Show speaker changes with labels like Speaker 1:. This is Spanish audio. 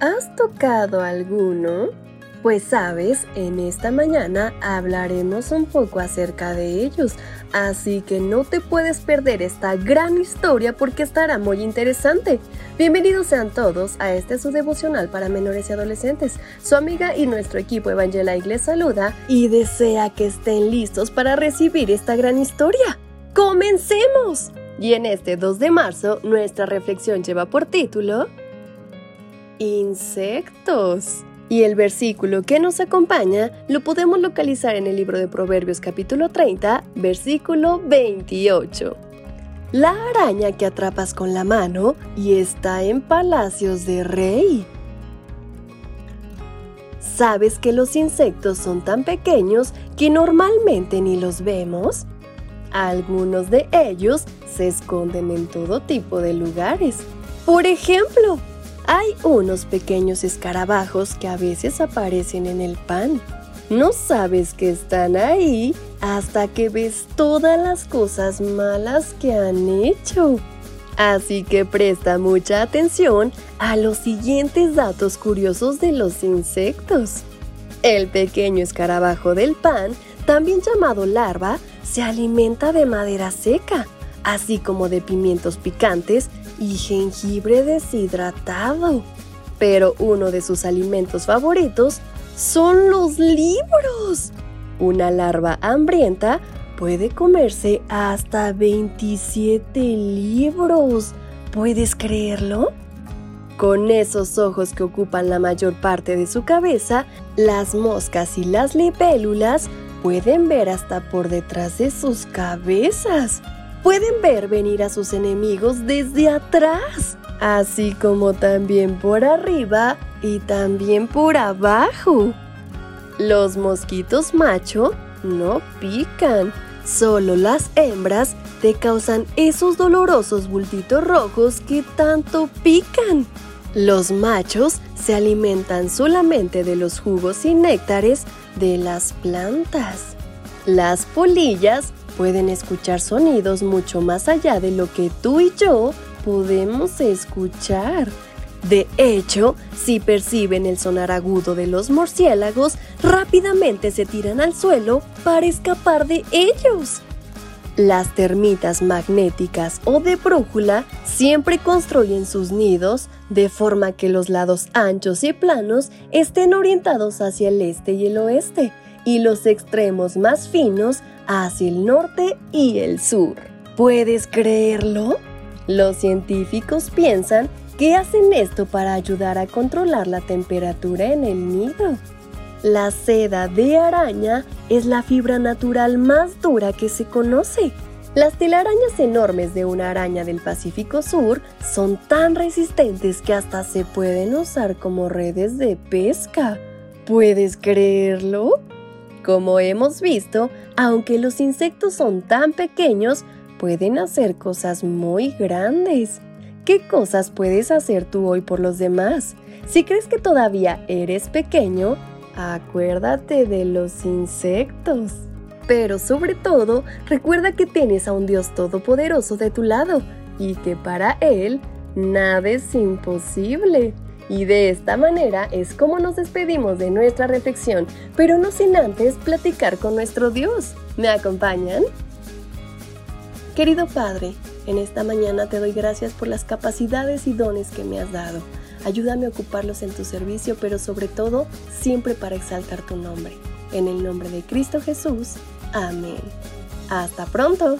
Speaker 1: ¿Has tocado alguno? Pues sabes, en esta mañana hablaremos un poco acerca de ellos, así que no te puedes perder esta gran historia porque estará muy interesante. Bienvenidos sean todos a este su devocional para menores y adolescentes. Su amiga y nuestro equipo Evangela les saluda y desea que estén listos para recibir esta gran historia. ¡Comencemos! Y en este 2 de marzo, nuestra reflexión lleva por título Insectos. Y el versículo que nos acompaña lo podemos localizar en el libro de Proverbios capítulo 30, versículo 28. La araña que atrapas con la mano y está en palacios de rey. ¿Sabes que los insectos son tan pequeños que normalmente ni los vemos? Algunos de ellos se esconden en todo tipo de lugares. Por ejemplo, hay unos pequeños escarabajos que a veces aparecen en el pan. No sabes que están ahí hasta que ves todas las cosas malas que han hecho. Así que presta mucha atención a los siguientes datos curiosos de los insectos. El pequeño escarabajo del pan, también llamado larva, se alimenta de madera seca, así como de pimientos picantes y jengibre deshidratado. Pero uno de sus alimentos favoritos son los libros. Una larva hambrienta puede comerse hasta 27 libros. ¿Puedes creerlo? Con esos ojos que ocupan la mayor parte de su cabeza, las moscas y las libélulas pueden ver hasta por detrás de sus cabezas pueden ver venir a sus enemigos desde atrás, así como también por arriba y también por abajo. Los mosquitos macho no pican, solo las hembras te causan esos dolorosos bultitos rojos que tanto pican. Los machos se alimentan solamente de los jugos y néctares de las plantas. Las polillas pueden escuchar sonidos mucho más allá de lo que tú y yo podemos escuchar. De hecho, si perciben el sonar agudo de los murciélagos, rápidamente se tiran al suelo para escapar de ellos. Las termitas magnéticas o de brújula siempre construyen sus nidos de forma que los lados anchos y planos estén orientados hacia el este y el oeste, y los extremos más finos hacia el norte y el sur. ¿Puedes creerlo? Los científicos piensan que hacen esto para ayudar a controlar la temperatura en el nido. La seda de araña es la fibra natural más dura que se conoce. Las telarañas enormes de una araña del Pacífico Sur son tan resistentes que hasta se pueden usar como redes de pesca. ¿Puedes creerlo? Como hemos visto, aunque los insectos son tan pequeños, pueden hacer cosas muy grandes. ¿Qué cosas puedes hacer tú hoy por los demás? Si crees que todavía eres pequeño, acuérdate de los insectos. Pero sobre todo, recuerda que tienes a un Dios todopoderoso de tu lado y que para Él nada es imposible. Y de esta manera es como nos despedimos de nuestra reflexión, pero no sin antes platicar con nuestro Dios. ¿Me acompañan? Querido Padre, en esta mañana te doy gracias por las capacidades y dones que me has dado. Ayúdame a ocuparlos en tu servicio, pero sobre todo siempre para exaltar tu nombre. En el nombre de Cristo Jesús. Amén. Hasta pronto.